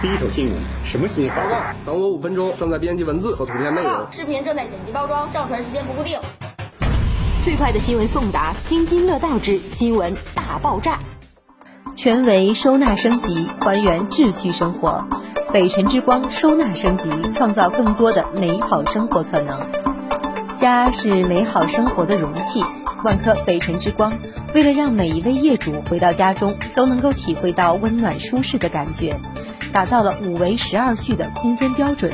第一手新闻，什么新闻？报告，等我五分钟，正在编辑文字和图片内容。视频正在剪辑包装，上传时间不固定。最快的新闻送达，津津乐道之新闻大爆炸。全维收纳升级，还原秩序生活。北辰之光收纳升级，创造更多的美好生活可能。家是美好生活的容器。万科北辰之光，为了让每一位业主回到家中都能够体会到温暖舒适的感觉，打造了五维十二序的空间标准，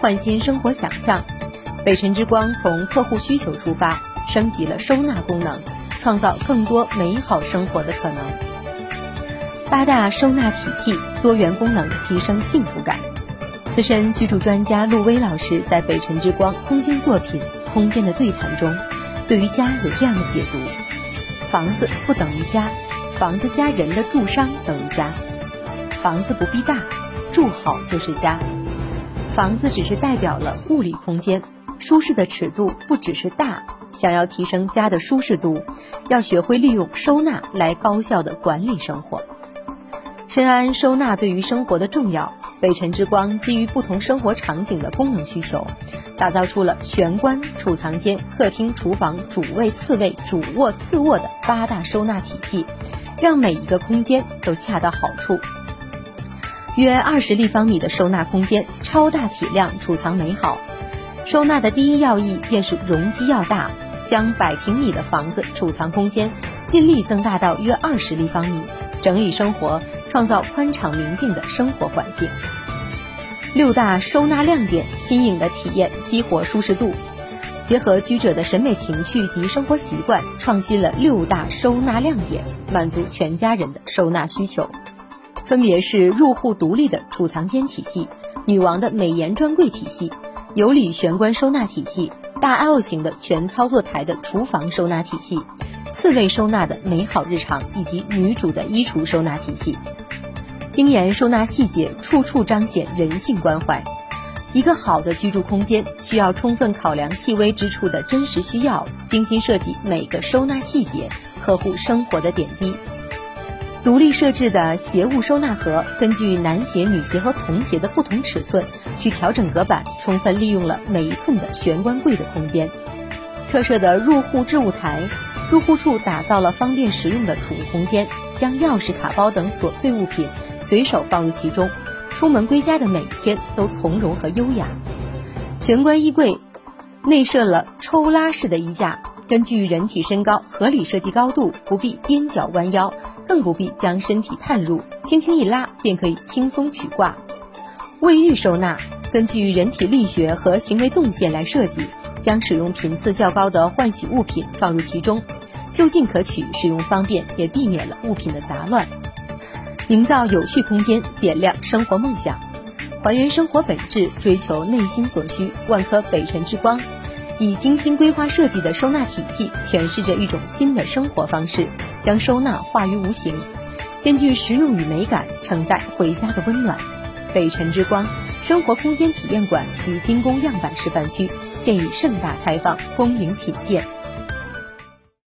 焕新生活想象。北辰之光从客户需求出发，升级了收纳功能，创造更多美好生活的可能。八大收纳体系，多元功能，提升幸福感。资深居住专家陆威老师在北辰之光空间作品《空间的对谈》中。对于家有这样的解读：房子不等于家，房子加人的住商等于家。房子不必大，住好就是家。房子只是代表了物理空间，舒适的尺度不只是大。想要提升家的舒适度，要学会利用收纳来高效的管理生活。深谙收纳对于生活的重要，北辰之光基于不同生活场景的功能需求。打造出了玄关、储藏间、客厅、厨房、主卫、次卫、主卧、次卧的八大收纳体系，让每一个空间都恰到好处。约二十立方米的收纳空间，超大体量储藏美好。收纳的第一要义便是容积要大，将百平米的房子储藏空间尽力增大到约二十立方米，整理生活，创造宽敞明净的生活环境。六大收纳亮点，新颖的体验，激活舒适度，结合居者的审美情趣及生活习惯，创新了六大收纳亮点，满足全家人的收纳需求。分别是入户独立的储藏间体系、女王的美颜专柜体系、有理玄关收纳体系、大 L 型的全操作台的厨房收纳体系、次卫收纳的美好日常以及女主的衣橱收纳体系。精研收纳细节，处处彰显人性关怀。一个好的居住空间需要充分考量细微之处的真实需要，精心设计每个收纳细节，呵护生活的点滴。独立设置的鞋物收纳盒，根据男鞋、女鞋和童鞋的不同尺寸去调整隔板，充分利用了每一寸的玄关柜的空间。特设的入户置物台，入户处打造了方便实用的储物空间，将钥匙、卡包等琐碎物品。随手放入其中，出门归家的每一天都从容和优雅。玄关衣柜内设了抽拉式的衣架，根据人体身高合理设计高度，不必踮脚弯腰，更不必将身体探入，轻轻一拉便可以轻松取挂。卫浴收纳根据人体力学和行为动线来设计，将使用频次较高的换洗物品放入其中，就近可取，使用方便，也避免了物品的杂乱。营造有序空间，点亮生活梦想，还原生活本质，追求内心所需。万科北辰之光，以精心规划设计的收纳体系，诠释着一种新的生活方式，将收纳化于无形，兼具实用与美感，承载回家的温暖。北辰之光生活空间体验馆及精工样板示范区现已盛大开放，恭迎品鉴。